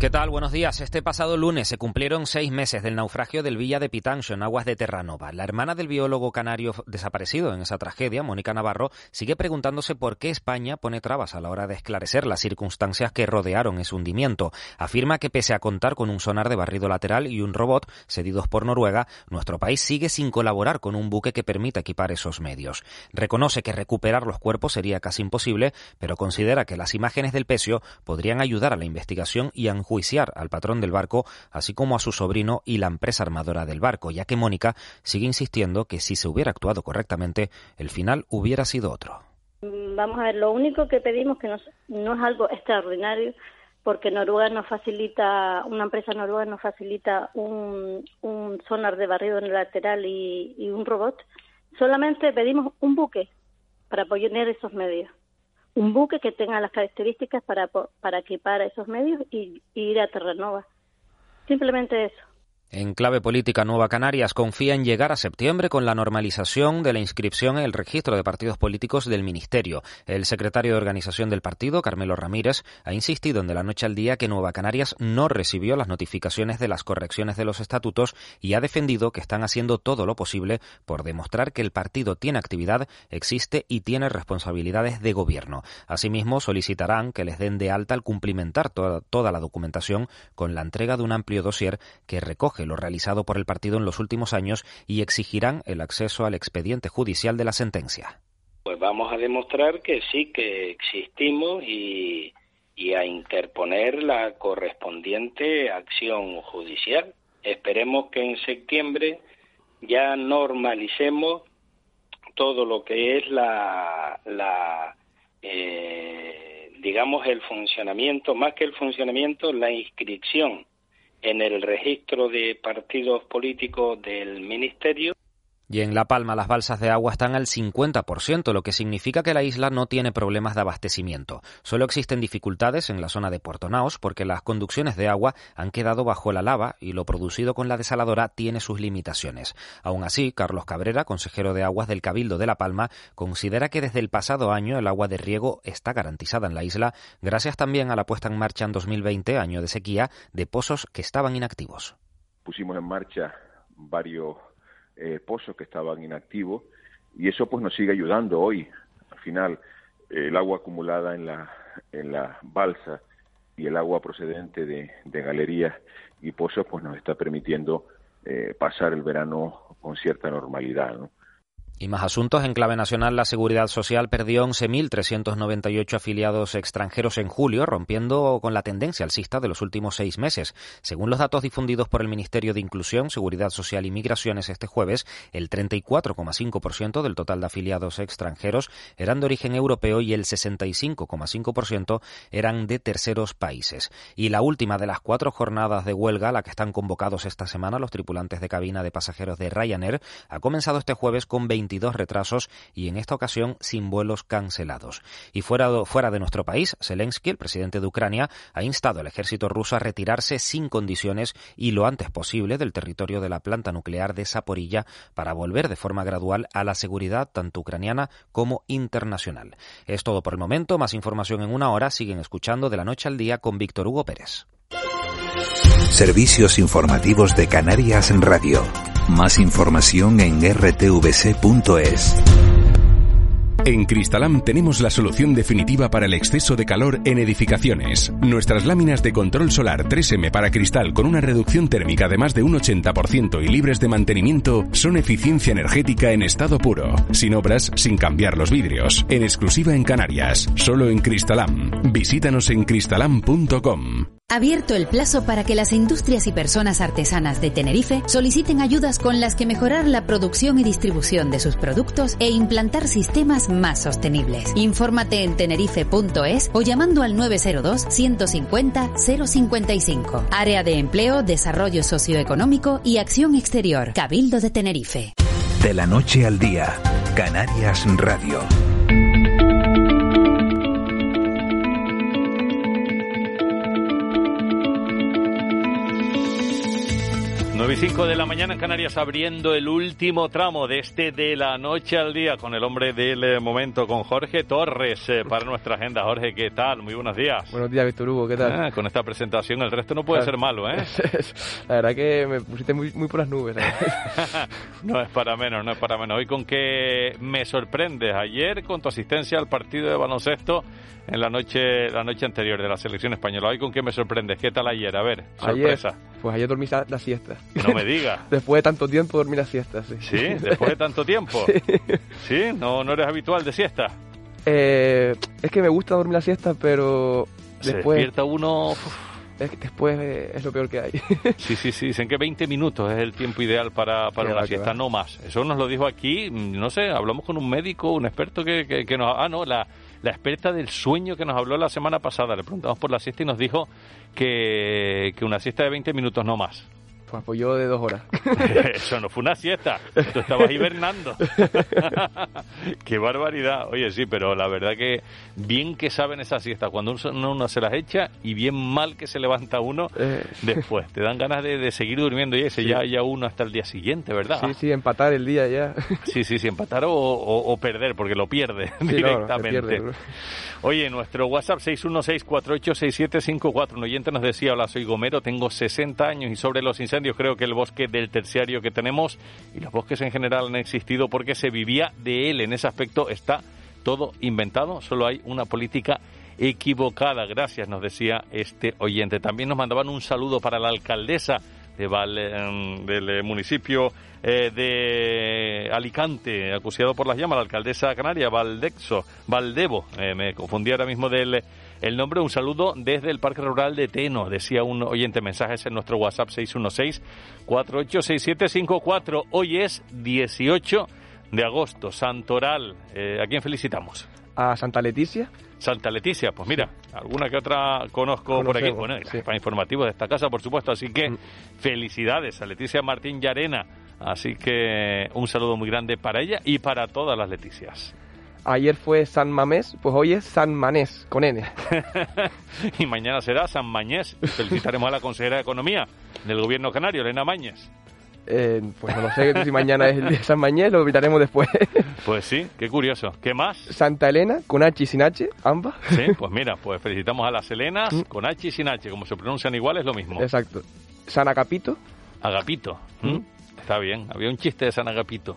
¿Qué tal? Buenos días. Este pasado lunes se cumplieron seis meses del naufragio del Villa de Pitancho en aguas de Terranova. La hermana del biólogo canario desaparecido en esa tragedia, Mónica Navarro, sigue preguntándose por qué España pone trabas a la hora de esclarecer las circunstancias que rodearon ese hundimiento. Afirma que pese a contar con un sonar de barrido lateral y un robot cedidos por Noruega, nuestro país sigue sin colaborar con un buque que permita equipar esos medios. Reconoce que recuperar los cuerpos sería casi imposible, pero considera que las imágenes del pecio podrían ayudar a la investigación y a enjuiciar al patrón del barco, así como a su sobrino y la empresa armadora del barco, ya que Mónica sigue insistiendo que si se hubiera actuado correctamente, el final hubiera sido otro. Vamos a ver, lo único que pedimos que no es algo extraordinario, porque Noruega nos facilita, una empresa noruega nos facilita un, sonar de barrido en el lateral y, y un robot. Solamente pedimos un buque para poner esos medios un buque que tenga las características para, para equipar esos medios y, y ir a Terranova. Simplemente eso. En clave política, Nueva Canarias confía en llegar a septiembre con la normalización de la inscripción en el registro de partidos políticos del Ministerio. El secretario de organización del partido, Carmelo Ramírez, ha insistido en de la noche al día que Nueva Canarias no recibió las notificaciones de las correcciones de los estatutos y ha defendido que están haciendo todo lo posible por demostrar que el partido tiene actividad, existe y tiene responsabilidades de gobierno. Asimismo, solicitarán que les den de alta al cumplimentar toda, la documentación con la entrega de un amplio dossier que recoge lo realizado por el partido en los últimos años y exigirán el acceso al expediente judicial de la sentencia. Pues vamos a demostrar que sí que existimos y, y a interponer la correspondiente acción judicial. Esperemos que en septiembre ya normalicemos todo lo que es la, la eh, digamos el funcionamiento, más que el funcionamiento, la inscripción en el registro de partidos políticos del Ministerio y en La Palma las balsas de agua están al 50%, lo que significa que la isla no tiene problemas de abastecimiento. Solo existen dificultades en la zona de Puerto Naos porque las conducciones de agua han quedado bajo la lava y lo producido con la desaladora tiene sus limitaciones. Aún así, Carlos Cabrera, consejero de aguas del Cabildo de La Palma, considera que desde el pasado año el agua de riego está garantizada en la isla, gracias también a la puesta en marcha en 2020, año de sequía, de pozos que estaban inactivos. Pusimos en marcha varios eh, pozos que estaban inactivos y eso pues nos sigue ayudando hoy. Al final, el agua acumulada en la, en la balsa y el agua procedente de, de galerías y pozos pues nos está permitiendo eh, pasar el verano con cierta normalidad. ¿no? Y más asuntos. En clave nacional, la Seguridad Social perdió 11.398 afiliados extranjeros en julio, rompiendo con la tendencia alcista de los últimos seis meses. Según los datos difundidos por el Ministerio de Inclusión, Seguridad Social y Migraciones este jueves, el 34,5% del total de afiliados extranjeros eran de origen europeo y el 65,5% eran de terceros países. Y la última de las cuatro jornadas de huelga, la que están convocados esta semana los tripulantes de cabina de pasajeros de Ryanair, ha comenzado este jueves con 20 22 retrasos y en esta ocasión sin vuelos cancelados. Y fuera, de nuestro país, Zelensky, el presidente de Ucrania, ha instado al ejército ruso a retirarse sin condiciones y lo antes posible del territorio de la planta nuclear de Zaporilla para volver de forma gradual a la seguridad tanto ucraniana como internacional. Es todo por el momento. Más información en una hora. Siguen escuchando de la noche al día con Víctor Hugo Pérez. Servicios informativos de Canarias en Radio. Más información en rtvc.es. En Cristalam tenemos la solución definitiva para el exceso de calor en edificaciones. Nuestras láminas de control solar 3M para cristal con una reducción térmica de más de un 80% y libres de mantenimiento son eficiencia energética en estado puro, sin obras, sin cambiar los vidrios, en exclusiva en Canarias, solo en Cristalam. Visítanos en cristalam.com. Abierto el plazo para que las industrias y personas artesanas de Tenerife soliciten ayudas con las que mejorar la producción y distribución de sus productos e implantar sistemas más sostenibles. Infórmate en tenerife.es o llamando al 902 150 055. Área de Empleo, Desarrollo Socioeconómico y Acción Exterior. Cabildo de Tenerife. De la noche al día, Canarias Radio. 9 y 5 de la mañana en Canarias abriendo el último tramo de este de la noche al día con el hombre del eh, momento, con Jorge Torres eh, para nuestra agenda. Jorge, ¿qué tal? Muy buenos días. Buenos días, Víctor Hugo, ¿qué tal? Ah, con esta presentación el resto no puede ser malo, ¿eh? la verdad que me pusiste muy, muy por las nubes. no es para menos, no es para menos. Hoy con que me sorprendes. Ayer con tu asistencia al partido de baloncesto en la noche la noche anterior de la selección española. Hoy con qué me sorprendes. ¿Qué tal ayer? A ver, sorpresa. Pues ayer dormí la siesta. No me digas. después de tanto tiempo dormí la siesta, sí. ¿Sí? ¿Después de tanto tiempo? Sí. ¿No, no eres habitual de siesta? Eh, es que me gusta dormir la siesta, pero después... Se despierta uno... Es que después es lo peor que hay. sí, sí, sí. Dicen que 20 minutos es el tiempo ideal para, para una siesta, no más. Eso nos lo dijo aquí, no sé, hablamos con un médico, un experto que, que, que nos... Ah, no, la, la experta del sueño que nos habló la semana pasada. Le preguntamos por la siesta y nos dijo que, una siesta de 20 minutos no más. Pues apoyó de dos horas. Eso no fue una siesta, tú estabas hibernando. Qué barbaridad. Oye, sí, pero la verdad que bien que saben esas siestas cuando uno, se las echa y bien mal que se levanta uno eh. después. Te dan ganas de, seguir durmiendo y ese ya, ya uno hasta el día siguiente, ¿verdad? Sí, sí, empatar el día ya. sí, sí, sí, empatar o, perder, porque lo pierde directamente. Oye, nuestro WhatsApp 616486754. Un oyente nos decía, hola, soy Gomero, tengo 60 años y sobre los incendios creo que el bosque del terciario que tenemos y los bosques en general han existido porque se vivía de él. En ese aspecto está todo inventado, solo hay una política equivocada. Gracias, nos decía este oyente. También nos mandaban un saludo para la alcaldesa de em, del eh, municipio eh, de Alicante, acuciado por las llamas, la alcaldesa canaria, Valdexo, Valdevo, eh, me confundí ahora mismo del el nombre. Un saludo desde el Parque Rural de Teno, decía un oyente mensajes en nuestro WhatsApp 616-486754. Hoy es 18 de agosto, Santoral. ¿A quién felicitamos? A Santa Leticia. Santa Leticia, pues mira, alguna que otra conozco por aquí. Bueno, para informativo de esta casa, por supuesto. Así que mm. felicidades a Leticia Martín Yarena. Así que un saludo muy grande para ella y para todas las Leticias. Ayer fue San Mamés, pues hoy es San Manés, con N. y mañana será San Mañés. Felicitaremos a la consejera de Economía del Gobierno Canario, Elena Mañez. Eh, pues no lo sé si mañana es el día de San Mañez, lo miraremos después. Pues sí, qué curioso. ¿Qué más? Santa Elena, con H y sin H, ambas. Sí, pues mira, pues felicitamos a las Helenas mm. con H y sin H, como se pronuncian igual es lo mismo. Exacto. San Agapito. Agapito. Mm. Está bien, había un chiste de San Agapito.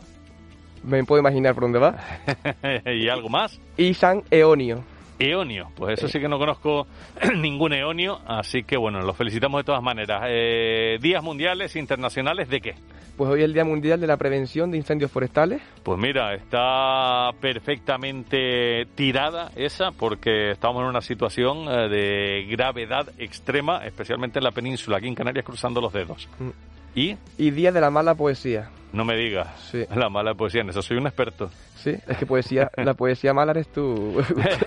Me puedo imaginar por dónde va. ¿Y algo más? Y San Eonio. Eonio, pues eso sí que no conozco ningún Eonio, así que bueno, los felicitamos de todas maneras. Eh, días mundiales, internacionales, ¿de qué? Pues hoy es el Día Mundial de la Prevención de Incendios Forestales. Pues mira, está perfectamente tirada esa porque estamos en una situación eh, de gravedad extrema, especialmente en la península, aquí en Canarias cruzando los dedos. Mm. ¿Y? Y Día de la Mala Poesía. No me digas. Sí. La mala poesía, en eso soy un experto. Sí, es que poesía, la poesía mala eres tú.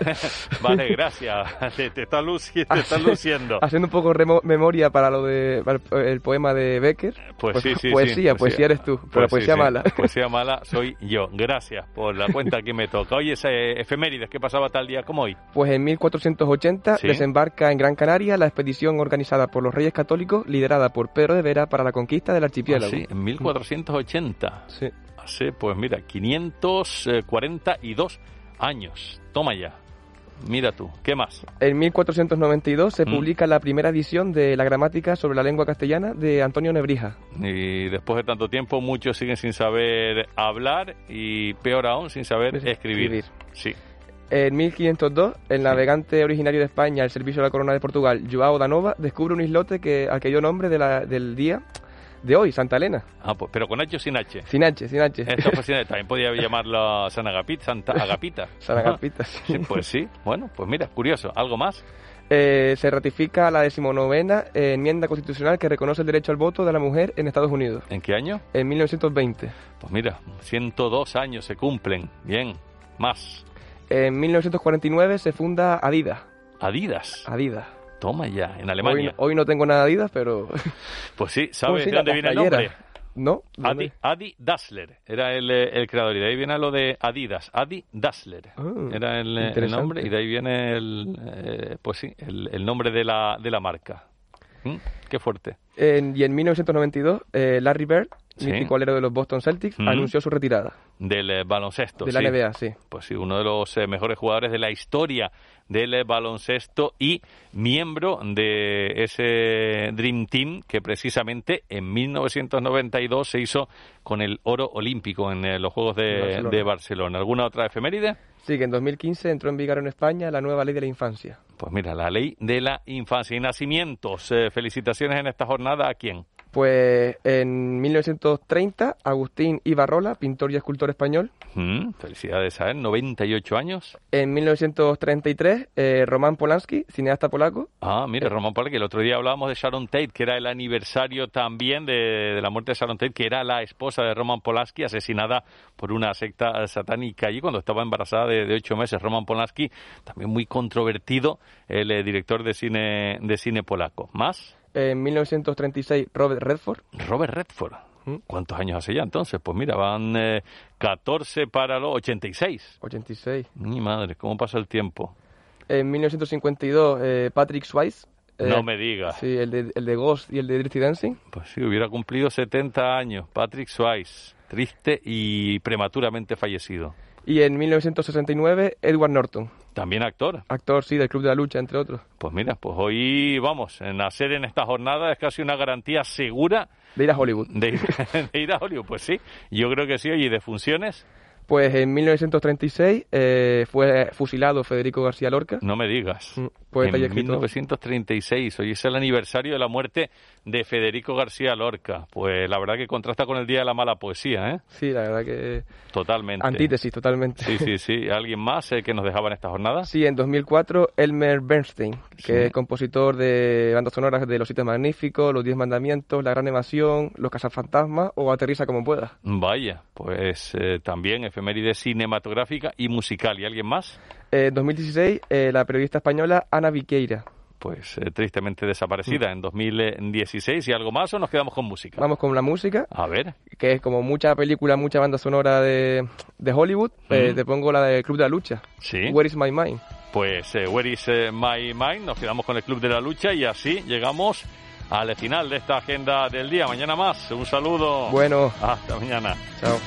vale, gracias. Te, estás, luciendo. Haciendo un poco memoria para lo de el poema de Becker. Pues, pues sí, sí. Poesía, poesía eres tú, pero pues poesía mala. Poesía mala soy yo. Gracias por la cuenta que me toca. Oye, ese efemérides, ¿qué pasaba tal día como hoy? Pues en 1480 desembarca en Gran Canaria la expedición organizada por los Reyes Católicos, liderada por Pedro de Vera para la conquista del archipiélago. Ah, sí, en 1480. Sí hace, pues mira, 542 años. Toma ya. Mira tú, ¿qué más? En 1492 se mm. publica la primera edición de la gramática sobre la lengua castellana de Antonio Nebrija. Y después de tanto tiempo muchos siguen sin saber hablar y peor aún sin saber escribir. Sí. En 1502, el navegante originario de España al servicio de la corona de Portugal, Joao da Nova, descubre un islote que, al que dio nombre de la, del día de hoy, Santa Elena. Ah, pues, pero con H o sin H. Sin H, sin H. Esto pues, también podía llamarlo San Agapita, Santa Agapita. San Agapita, sí. Pues sí, bueno, pues mira, curioso. ¿Algo más? Eh, se ratifica la decimonovena eh, enmienda constitucional que reconoce el derecho al voto de la mujer en Estados Unidos. ¿En qué año? En 1920. Pues mira, 102 años se cumplen. Bien, más. En 1949 se funda Adidas. Adidas. Adidas. Toma ya, en Alemania. Hoy, no tengo nada Adidas, pero... Pues sí, ¿sabes de dónde viene el nombre? ¿No? Adi, Adi, Dassler era el, eh, el, creador y de ahí viene lo de Adidas. Adi Dassler ah, era el, eh, el, nombre y de ahí viene el, eh, pues sí, el, nombre de la, de la marca. ¿Mm? Qué fuerte. y en 1992, Larry Bird sí. mítico alero de los Boston Celtics, anunció su retirada. Del eh, baloncesto. De la NBA, sí. Pues sí, uno de los eh, mejores jugadores de la historia del eh, baloncesto y miembro de ese Dream Team que precisamente en 1992 se hizo con el oro olímpico en los Juegos de Barcelona. de Barcelona. ¿Alguna otra efeméride? Sí, que en 2015 entró en vigor en España la nueva ley de la infancia. Pues mira, la ley de la infancia y nacimientos. felicitaciones en esta jornada a quién? Pues en 1930, Agustín Ibarrola, pintor y escultor español. Mm, felicidades a él, 98 años. En 1933, eh, Román Polanski, cineasta polaco. Ah, mire, Román Polanski. El otro día hablábamos de Sharon Tate, que era el aniversario también de, la muerte de Sharon Tate, que era la esposa de Roman Polanski, asesinada por una secta satánica allí cuando estaba embarazada de, ocho meses. Roman Polanski, también muy controvertido, el eh, director de cine, de cine polaco. ¿Más? En 1936, Robert Redford. Robert Redford. ¿Mm? ¿Cuántos años hace ya entonces? Pues mira, van 14 eh, para los 86. 86. Mi madre, ¿cómo pasa el tiempo? En 1952, eh, Patrick Swayze. Eh, no me digas. Sí, el de, el de Ghost y el de Dirty Dancing. Pues sí, hubiera cumplido 70 años. Patrick Swayze, triste y prematuramente fallecido. Y en 1969, Edward Norton. También actor. Actor, sí, del Club de la Lucha, entre otros. Pues mira, pues hoy vamos, nacer en esta jornada es casi una garantía segura. De ir a Hollywood. De ir, a Hollywood, pues sí. Yo creo que sí. Oye, ¿y de funciones? Pues en 1936 eh, fue fusilado Federico García Lorca. No me digas. Mm, en 1936, hoy es el aniversario de la muerte de Federico García Lorca. Pues la verdad que contrasta con el Día de la Mala Poesía, ¿eh? Sí, la verdad que... Totalmente. Antítesis, totalmente. Sí, sí, sí. ¿Alguien más eh, que nos dejaba en esta jornada? Sí, en 2004 Elmer Bernstein, que es compositor de bandas sonoras de Los Siete Magníficos, Los Diez Mandamientos, La Gran Evasión, Los Cazafantasmas o Aterriza como pueda. Vaya, pues eh, también efeméride cinematográfica y musical. ¿Y alguien más? En 2016, eh, la periodista española Ana Viqueira. Pues eh, tristemente desaparecida en 2016. ¿Y algo más o nos quedamos con música? Vamos con la música. A ver. Que es como mucha película, mucha banda sonora de, de Hollywood. Eh, te pongo la de Club de la Lucha. Sí. Where is my mind? Pues Where is my mind? Nos quedamos con el Club de la Lucha y así llegamos al final de esta agenda del día. Mañana más. Un saludo. Bueno. Hasta mañana. Chao.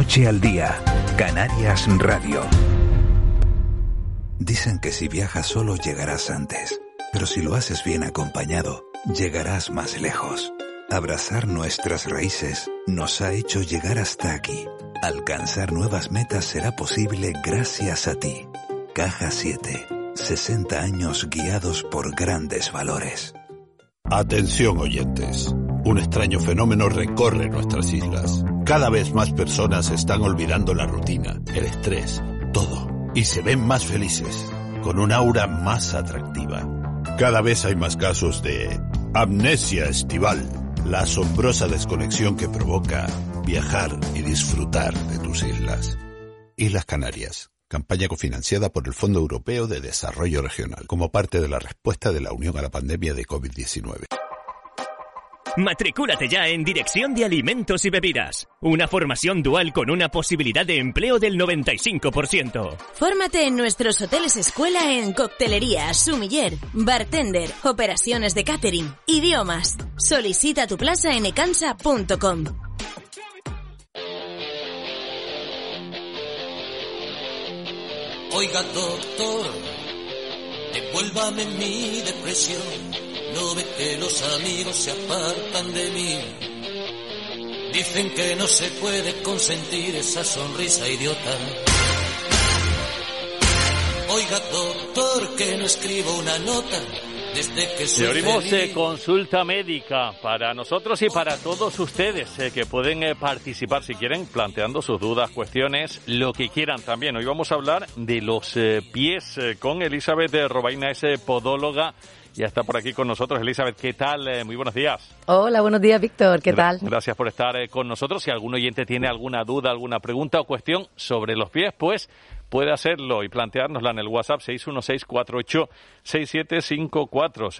Noche al día, Canarias Radio. Dicen que si viajas solo llegarás antes, pero si lo haces bien acompañado, llegarás más lejos. Abrazar nuestras raíces nos ha hecho llegar hasta aquí. Alcanzar nuevas metas será posible gracias a ti. Caja 7. 60 años guiados por grandes valores. Atención oyentes. Un extraño fenómeno recorre nuestras islas. Cada vez más personas están olvidando la rutina, el estrés, todo, y se ven más felices, con un aura más atractiva. Cada vez hay más casos de amnesia estival, la asombrosa desconexión que provoca viajar y disfrutar de tus islas. Islas Canarias, campaña cofinanciada por el Fondo Europeo de Desarrollo Regional, como parte de la respuesta de la Unión a la pandemia de COVID-19. Matricúlate ya en Dirección de Alimentos y Bebidas. Una formación dual con una posibilidad de empleo del 95%. Fórmate en nuestros hoteles escuela en coctelería, sumiller, bartender, operaciones de catering, idiomas. Solicita tu plaza en ecansa.com. Oiga, doctor, devuélvame mi depresión. No ve que los amigos se apartan de mí. Dicen que no se puede consentir esa sonrisa idiota. Oiga, doctor, que no escribo una nota desde que soy abrimos eh, consulta médica para nosotros y para todos ustedes eh, que pueden eh, participar si quieren, planteando sus dudas, cuestiones, lo que quieran también. Hoy vamos a hablar de los eh, pies eh, con Elizabeth eh, Robaina, es podóloga. Ya está por aquí con nosotros. Elizabeth, ¿qué tal? Eh, muy buenos días. Hola, buenos días, Víctor. ¿Qué Gra- tal? Gracias por estar eh, con nosotros. Si algún oyente tiene alguna duda, alguna pregunta o cuestión sobre los pies, pues puede hacerlo y planteárnosla en el WhatsApp 616-48-6754.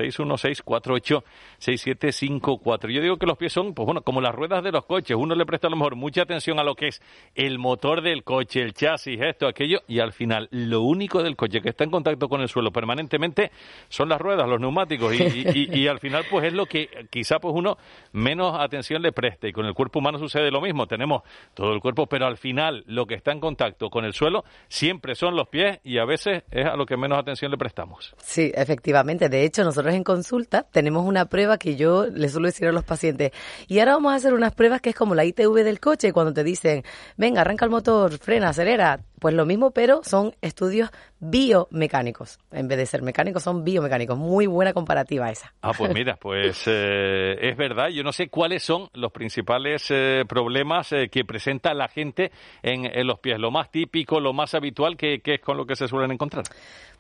616-48-6754. Yo digo que los pies son, pues bueno, como las ruedas de los coches. Uno le presta a lo mejor mucha atención a lo que es el motor del coche, el chasis, esto, aquello, y al final lo único del coche que está en contacto con el suelo permanentemente son las ruedas, los neumáticos. Y, y- y- y al final, pues es lo que quizá pues uno menos atención le preste. Y con el cuerpo humano sucede lo mismo. Tenemos todo el cuerpo, pero al final lo que está en contacto con el suelo siempre son los pies y a veces es a lo que menos atención le prestamos. Sí, efectivamente. De hecho, nosotros en consulta tenemos una prueba que yo le suelo decir a los pacientes. Y ahora vamos a hacer unas pruebas que es como la ITV del coche, cuando te dicen, venga, arranca el motor, frena, acelera. Pues lo mismo, pero son estudios biomecánicos. En vez de ser mecánicos, son biomecánicos. Muy buena comparativa esa. Ah, pues mira, pues eh, es verdad. Yo no sé cuáles son los principales eh, problemas eh, que presenta la gente en, en los pies. Lo más típico, lo más habitual, que, que es con lo que se suelen encontrar.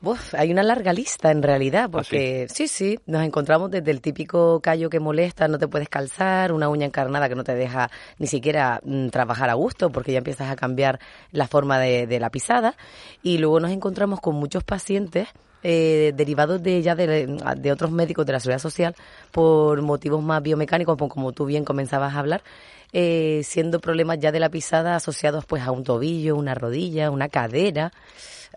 Uf, hay una larga lista en realidad, porque sí, sí, nos encontramos desde el típico callo que molesta, no te puedes calzar, una uña encarnada que no te deja ni siquiera mm, trabajar a gusto, porque ya empiezas a cambiar la forma de, de la pisada, y luego nos encontramos con muchos pacientes eh, derivados de ya de, de otros médicos de la seguridad social por motivos más biomecánicos, como- tú bien comenzabas a hablar, eh, siendo problemas ya de la pisada asociados pues a un tobillo, una rodilla, una cadera,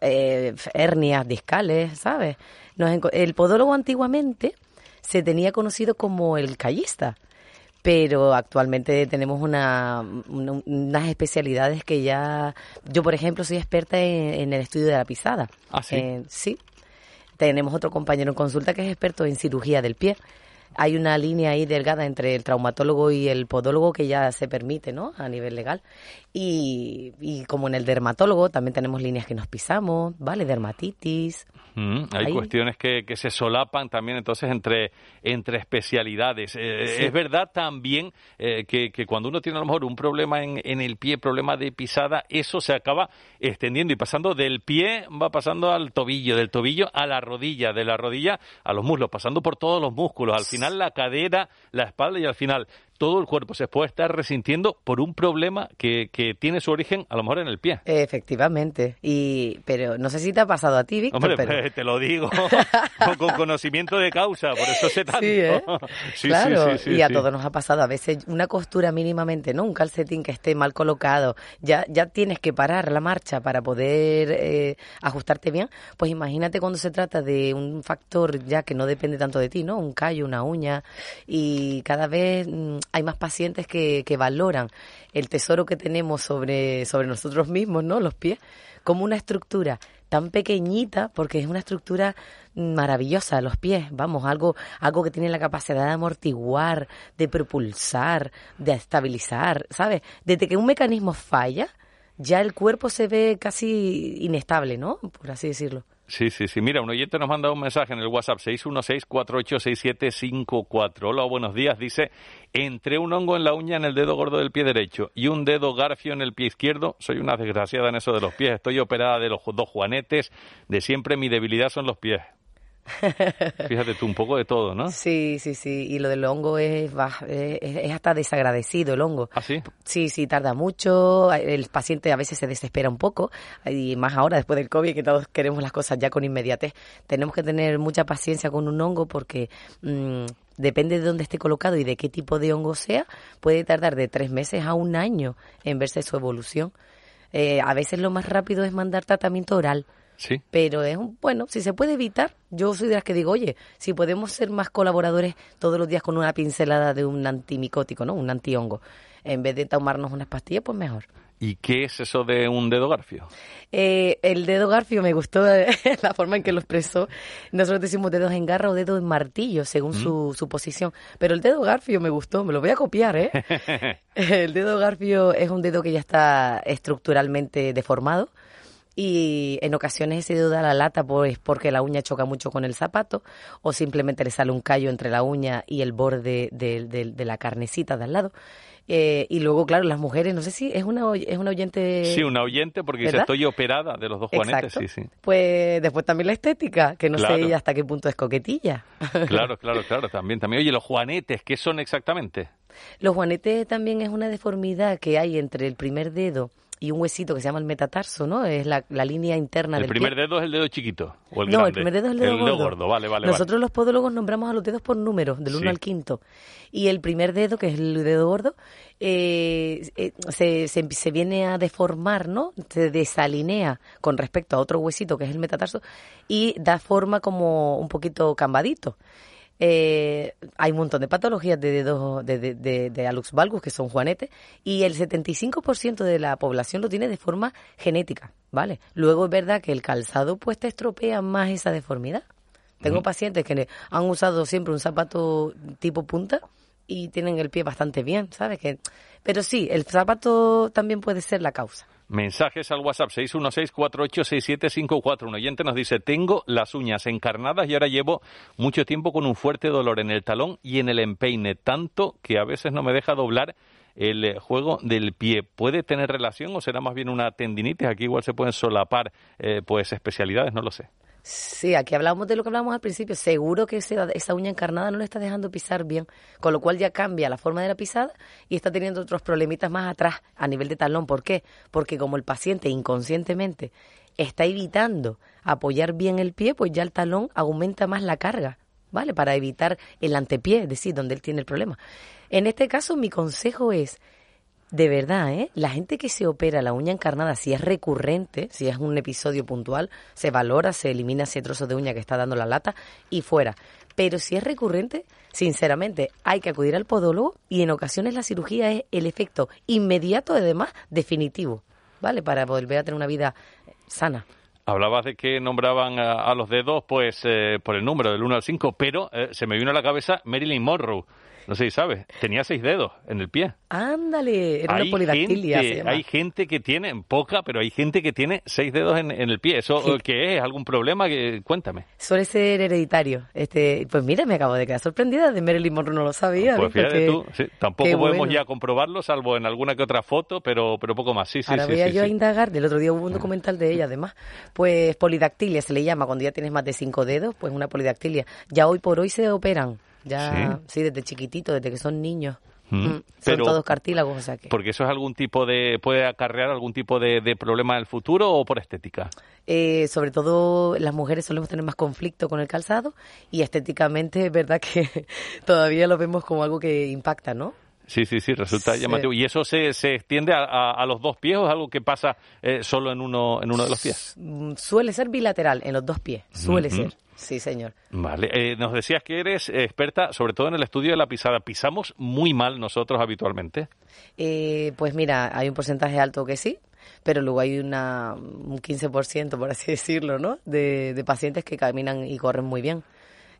eh, hernias discales, ¿sabes? Nos el podólogo antiguamente se tenía conocido como el callista, pero actualmente tenemos una, una- unas especialidades que ya... Yo, por ejemplo, soy experta en, en el estudio de la pisada. Ah, ¿sí? Eh, sí. Tenemos otro compañero en consulta que es experto en cirugía del pie. Hay una línea ahí delgada entre el traumatólogo y el podólogo que ya se permite, ¿no? A nivel legal. Y, y como en el dermatólogo también tenemos líneas que nos pisamos, ¿vale? Dermatitis. Mm, hay Ahí. cuestiones que, que se solapan también entonces entre, entre especialidades. Eh, Sí. Es verdad también eh, que, que cuando uno tiene a lo mejor un problema en, en el pie, problema de pisada, eso se acaba extendiendo y pasando del pie, va pasando al tobillo, del tobillo a la rodilla, de la rodilla a los muslos, pasando por todos los músculos, al final la cadera, la espalda y al final todo el cuerpo se puede estar resintiendo por un problema que, que tiene su origen a lo mejor en el pie. Efectivamente. Y, pero no sé si te ha pasado a ti, Víctor, Hombre, pero... pues, te lo digo con, con conocimiento de causa, por eso sé tanto. Sí, ¿eh? Sí, claro, sí, y a todos nos ha pasado. A veces una costura mínimamente, ¿no? Un calcetín que esté mal colocado, ya, ya tienes que parar la marcha para poder eh, ajustarte bien. Pues imagínate cuando se trata de un factor ya que no depende tanto de ti, ¿no? Un callo, una uña. Y cada vez mm, hay más pacientes que, que valoran el tesoro que tenemos sobre, sobre nosotros mismos, ¿no? Los pies, como una estructura tan pequeñita, porque es una estructura maravillosa, los pies, vamos, algo, algo que tiene la capacidad de amortiguar, de propulsar, de estabilizar, ¿sabes? Desde que un mecanismo falla, ya el cuerpo se ve casi inestable, ¿no? Por así decirlo. Sí, sí, sí. Mira, un oyente nos manda un mensaje en el WhatsApp 616-486754. Hola, buenos días. Dice, entre un hongo en la uña en el dedo gordo del pie derecho y un dedo garfio en el pie izquierdo. Soy una desgraciada en eso de los pies. Estoy operada de los dos juanetes. De siempre mi debilidad son los pies. Fíjate tú, un poco de todo, ¿no? Sí, sí, sí. Y lo del hongo es, es, es hasta desagradecido el hongo. ¿Ah, sí? Sí, sí, tarda mucho. El paciente a veces se desespera un poco. Y más ahora, después del COVID, que todos queremos las cosas ya con inmediatez. Tenemos que tener mucha paciencia con un hongo porque mmm, depende de dónde esté colocado y de qué tipo de hongo sea, puede tardar de tres meses a un año en verse su evolución. Eh, a veces lo más rápido es mandar tratamiento oral. Sí. Pero es un, bueno, si se puede evitar, yo soy de las que digo, oye, si podemos ser más colaboradores todos los días con una pincelada de un antimicótico, ¿no? Un antihongo, en vez de tomarnos unas pastillas, pues mejor. ¿Y qué es eso de un dedo garfio? Eh, el dedo garfio me gustó la forma en que lo expresó. Nosotros decimos dedos en garra o dedo en martillo, según mm. su, su, posición. Pero el dedo garfio me gustó, me lo voy a copiar, ¿eh? el dedo garfio es un dedo que ya está estructuralmente deformado y en ocasiones ese dedo da la lata pues porque la uña choca mucho con el zapato o simplemente le sale un callo entre la uña y el borde de, de, de la carnecita de al lado. Eh, y luego, claro, las mujeres, no sé si es una, es una oyente. Sí, una oyente, porque dice, estoy operada de los dos juanetes, sí, sí. Pues después también la estética, que no sé hasta qué punto es coquetilla. Claro, claro, claro, también, también. Oye, los juanetes, ¿qué son exactamente? Los juanetes también es una deformidad que hay entre el primer dedo y un huesito que se llama el metatarso, ¿no? Es la, la línea interna el del El primer dedo es el dedo chiquito o el No, grande? el primer dedo es el dedo el gordo. Vale, vale, Nosotros vale. los podólogos nombramos a los dedos por números, del 1 Sí. al quinto. Y el primer dedo, que es el dedo gordo, eh, eh, se, se, se viene a deformar, ¿no? Se desalinea con respecto a otro huesito, que es el metatarso, y da forma como un poquito cambadito. Eh, hay un montón de patologías de dedos de, de, de, de alux valgus que son juanetes y el 75% de la población lo tiene de forma genética, ¿vale? Luego es verdad que el calzado pues te estropea más esa deformidad. Tengo pacientes que han usado siempre un zapato tipo punta y tienen el pie bastante bien, ¿sabes? Que, pero sí, el zapato también puede ser la causa. Mensajes al WhatsApp 616-486754. Un oyente nos dice, tengo las uñas encarnadas y ahora llevo mucho tiempo con un fuerte dolor en el talón y en el empeine, tanto que a veces no me deja doblar el eh, juego del pie. ¿Puede tener relación o será más bien una tendinitis? Aquí igual se pueden solapar eh, pues especialidades, no lo sé. Sí, aquí hablamos de lo que hablamos al principio. Seguro que esa, uña encarnada no le está dejando pisar bien, con lo cual ya cambia la forma de la pisada y está teniendo otros problemitas más atrás a nivel de talón. ¿Por qué? Porque como el paciente inconscientemente está evitando apoyar bien el pie, pues ya el talón aumenta más la carga, ¿vale? Para evitar el antepié, es decir, donde él tiene el problema. En este caso, mi consejo es de verdad, ¿eh? La gente que se opera la uña encarnada, si es recurrente, si es un episodio puntual, se valora, se elimina ese trozo de uña que está dando la lata y fuera. Pero si es recurrente, sinceramente, hay que acudir al podólogo y en ocasiones la cirugía es el efecto inmediato, además, definitivo, ¿vale? Para volver a tener una vida sana. Hablabas de que nombraban a, a los dedos pues eh, por el número del 1 al 5, pero eh, se me vino a la cabeza Marilyn Monroe. No sé si sabes, tenía seis dedos en el pie. Ándale, era hay una polidactilia. gente, se llama. hay gente que tiene, poca, pero hay gente que tiene seis dedos en, en el pie. ¿Eso Sí. qué es? ¿Algún problema? Que, cuéntame. Suele ser hereditario. Este, pues mira, me acabo de quedar sorprendida de Marilyn Monroe, no lo sabía. Pues ¿no? fíjate Porque- tú, sí, tampoco qué podemos bueno. ya comprobarlo, salvo en alguna que otra foto, pero, pero poco más. Sí, sí, Ahora sí. voy a sí, yo a indagar. Del otro día hubo un documental de ella, además. Pues polidactilia se le llama cuando ya tienes más de cinco dedos, pues una polidactilia. Ya hoy por hoy se operan. Ya, sí, desde chiquitito, desde que son niños. Mm. Mm, Son Pero- todos cartílagos, o sea que. Porque eso es algún tipo de, puede acarrear algún tipo de, de problema en el futuro o por estética. Eh, sobre todo las mujeres solemos tener más conflicto con el calzado y estéticamente es verdad que todavía lo vemos como algo que impacta, ¿no? Sí, sí, sí, resulta Sí. llamativo. ¿Y eso se, se extiende a, a- a los dos pies o es algo que pasa eh, solo en uno, en uno de los pies? Mm, Suele ser bilateral en los dos pies, suele ser. Sí, señor. Vale, eh, nos decías que eres experta sobre todo en el estudio de la pisada. ¿Pisamos muy mal nosotros habitualmente? Eh, pues mira, hay un porcentaje alto que sí, pero luego hay una, un 15%, por así decirlo, ¿no? De, de pacientes que caminan y corren muy bien.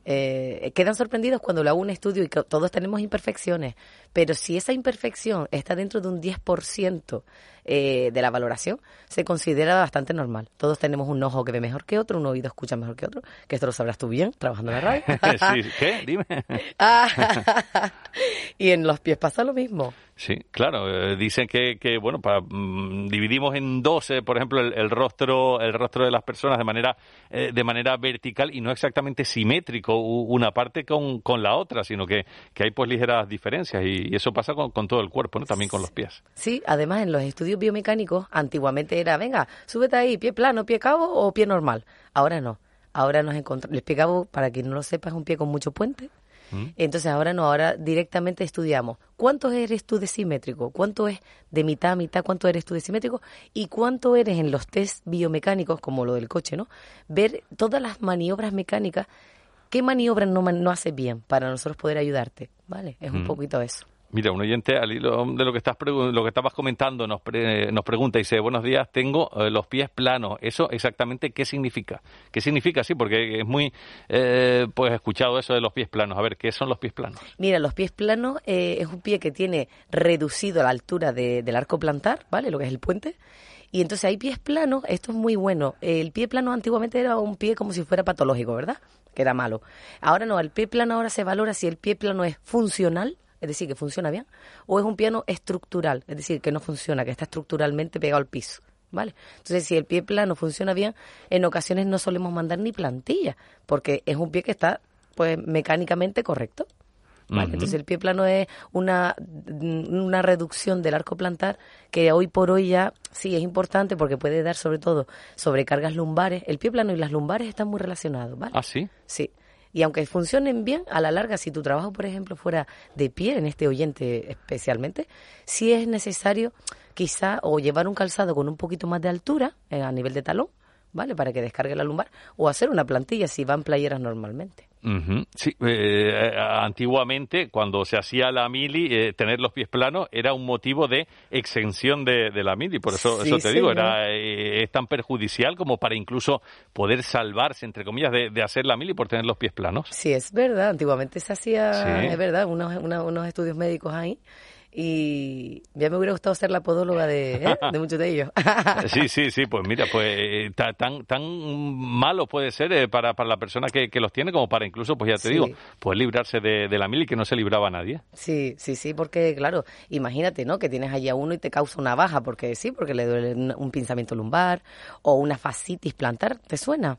Eh, quedan sorprendidos cuando le hago un estudio y que todos tenemos imperfecciones, pero si esa imperfección está dentro de un 10% eh, de la valoración, se considera bastante normal. Todos tenemos un ojo que ve mejor que otro, un oído escucha mejor que otro, que esto lo sabrás tú bien, trabajando en la radio. sí, ¿Qué? Dime. Y en los pies pasa lo mismo. Sí, claro. eh, dicen que, que bueno, para, mm, dividimos en dos, eh, por ejemplo, el, el rostro, el rostro de las personas de manera, eh, de manera vertical y no exactamente simétrico una parte con, con la otra, sino que, que hay pues ligeras diferencias y, y eso pasa con, con todo el cuerpo, ¿no? También con los pies. Sí, además en los estudios biomecánicos antiguamente era, venga, súbete ahí, pie plano, pie cabo o pie normal. Ahora no. Ahora nos encontramos, el pie cabo, para quien no lo sepa, es un pie con mucho puente. Entonces ahora no, ahora directamente estudiamos cuánto eres tú de simétrico, cuánto es de mitad a mitad, cuánto eres tú de simétrico y cuánto eres en los test biomecánicos, como lo del coche, ¿no? Ver todas las maniobras mecánicas, qué maniobras no, no haces bien para nosotros poder ayudarte, ¿vale? Es un Mm. poquito eso. Mira, un oyente al hilo de lo que estás lo que estabas comentando nos, pre- nos pregunta y dice, buenos días, tengo eh, los pies planos. ¿Eso exactamente qué significa? ¿Qué significa? Sí, porque es muy, eh, pues, escuchado eso de los pies planos. A ver, ¿qué son los pies planos? Mira, los pies planos eh, es un pie que tiene reducido la altura de- del arco plantar, ¿vale? Lo que es el puente. Y entonces hay pies planos, esto es muy bueno. El pie plano antiguamente era un pie como si fuera patológico, ¿verdad? Que era malo. Ahora no, el pie plano ahora se valora si el pie plano es funcional, es decir, que funciona bien, o es un piano estructural, es decir, que no funciona, que está estructuralmente pegado al piso. ¿Vale? Entonces, si el pie plano funciona bien, en ocasiones no solemos mandar ni plantilla, porque es un pie que está pues mecánicamente correcto. ¿vale? Entonces el pie plano es una, una reducción del arco plantar que hoy por hoy ya sí es importante porque puede dar sobre todo sobrecargas lumbares. El pie plano y las lumbares están muy relacionados, ¿vale? ¿Ah, sí? Sí. Y aunque funcionen bien, a la larga, si tu trabajo, por ejemplo, fuera de pie, en este oyente especialmente, sí es necesario quizá o llevar un calzado con un poquito más de altura eh, a nivel de talón, ¿vale? Para que descargue la lumbar, o hacer una plantilla si van playeras normalmente. Sí, eh, antiguamente cuando se hacía la mili, eh, tener los pies planos era un motivo de exención de, de la mili. Por eso, Sí, eso te digo, era, eh, es tan perjudicial como para incluso poder salvarse, entre comillas, de, de hacer la mili por tener los pies planos. Sí, es verdad. Antiguamente se hacía, Sí. es verdad, unos, una- unos estudios médicos ahí. Y ya me hubiera gustado ser la podóloga de, ¿eh? de muchos de ellos. Sí, sí, sí, pues mira, pues eh, ta- tan tan malo puede ser eh, para, para la persona que, que los tiene como para incluso, pues ya te Sí. digo, pues librarse de, de la mili que no se libraba nadie. Sí, sí, sí, porque claro, imagínate, ¿no? Que tienes allí a uno y te causa una baja, porque sí, porque le duele un, un pinzamiento lumbar o una fascitis plantar, ¿te suena?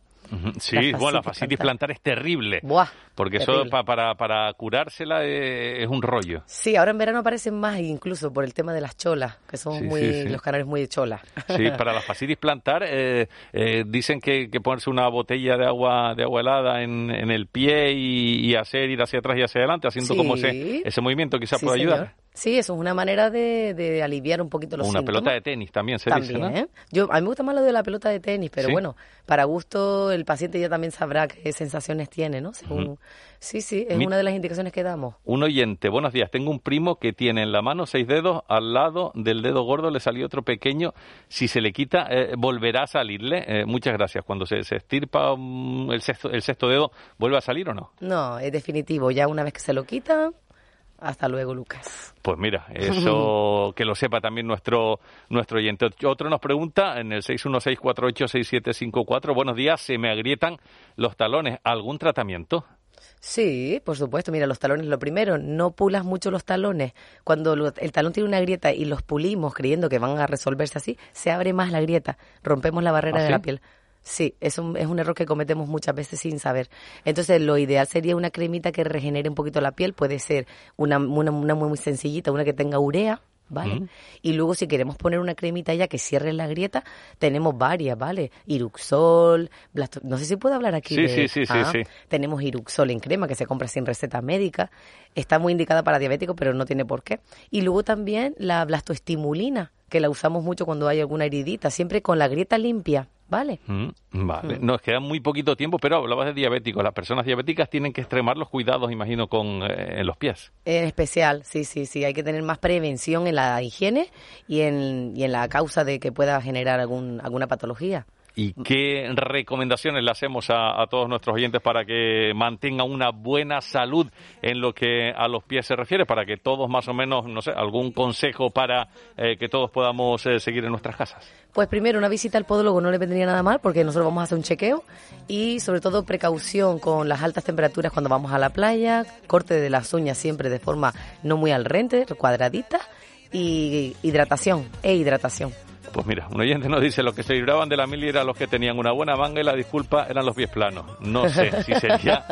Sí, La bueno, la fascitis plantar es terrible. Buah, Porque eso pa- para, para curársela eh, es un rollo. Sí, ahora en verano aparecen más incluso por el tema de las cholas, que somos Sí, muy, sí, sí. los canarios muy de cholas. Sí, para la fascitis plantar eh, eh, dicen que, que ponerse una botella de agua de agua helada en, en el pie y, y hacer ir hacia atrás y hacia adelante, haciendo como ese, ese movimiento quizás Sí, pueda señor. Sí, eso es una manera de, de aliviar un poquito los una síntomas. pelota de tenis también se También, dice, ¿no? ¿eh? Yo, a mí me gusta más lo de la pelota de tenis, pero Sí. bueno, para gusto el paciente ya también sabrá qué sensaciones tiene, ¿no? Según... Sí, sí, es Mi- una de las indicaciones que damos. Un oyente, buenos días. Tengo un primo que tiene en la mano seis dedos, al lado del dedo gordo le salió otro pequeño. Si se le quita, eh, volverá a salirle. Eh, muchas gracias. Cuando se, se estirpa el, sexto, el sexto dedo, ¿vuelve a salir o no? No, es definitivo. Ya una vez que se lo quita, hasta luego, Lucas. Pues mira, eso que lo sepa también nuestro nuestro oyente. Otro nos pregunta en el 616486754, buenos días, se me agrietan los talones, ¿algún tratamiento? Sí, por supuesto. Mira, los talones, lo primero, no pulas mucho los talones. Cuando el talón tiene una grieta y los pulimos creyendo que van a resolverse así, se abre más la grieta, rompemos la barrera ¿Ah, de sí? la piel. Sí, es un, es un error que cometemos muchas veces sin saber. Entonces, lo ideal sería una cremita que regenere un poquito la piel. Puede ser una, una, una muy, muy sencillita, una que tenga urea, ¿vale? Y luego, si queremos poner una cremita ya que cierre la grieta, tenemos varias, ¿vale? Iruxol, blasto... no sé si puedo hablar aquí Sí, de... sí, sí, sí, Ah, sí. Tenemos Iruxol en crema que se compra sin receta médica. Está muy indicada para diabéticos, pero no tiene por qué. Y luego también la blastoestimulina, que la usamos mucho cuando hay alguna heridita, siempre con la grieta limpia, ¿vale? Mm, Vale, Mm. nos queda muy poquito tiempo, pero hablabas de diabéticos. Las personas diabéticas tienen que extremar los cuidados, imagino, con eh, en los pies. En especial, sí, sí, sí. Hay que tener más prevención en la higiene y en, y en la causa de que pueda generar algún, alguna patología. ¿Y qué recomendaciones le hacemos a, todos nuestros oyentes para que mantengan una buena salud en lo que a los pies se refiere? Para que todos más o menos, no sé, algún consejo para eh, que todos podamos eh, seguir en nuestras casas. Pues primero, una visita al podólogo no le vendría nada mal porque nosotros vamos a hacer un chequeo y sobre todo precaución con las altas temperaturas cuando vamos a la playa, corte de las uñas siempre de forma no muy al rente, cuadradita y hidratación, e hidratación. Pues mira, un oyente nos dice, los que se libraban de la mili eran los que tenían una buena manga y la disculpa eran los pies planos. No sé si sería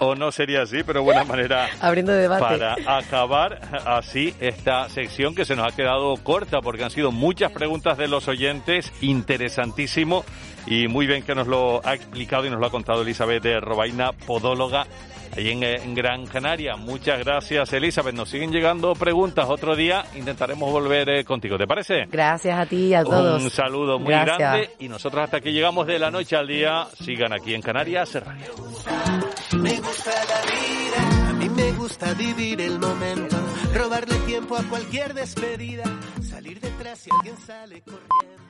o no sería así, pero buena manera Abriendo debate. para acabar así esta sección que se nos ha quedado corta porque han sido muchas preguntas de los oyentes, interesantísimo y muy bien que nos lo ha explicado y nos lo ha contado Elizabeth de Robaina, podóloga ahí en, en, Gran Canaria. Muchas gracias, Elizabeth. Nos siguen llegando preguntas. Otro día intentaremos volver eh, contigo. ¿Te parece? Gracias a ti y a todos. Un saludo muy Gracias. grande. Y nosotros hasta aquí llegamos de la noche al día. Sigan aquí en Canarias Radio. Me gusta la vida, a mí me gusta vivir el momento, robarle tiempo a cualquier despedida, salir detrás si alguien sale corriendo.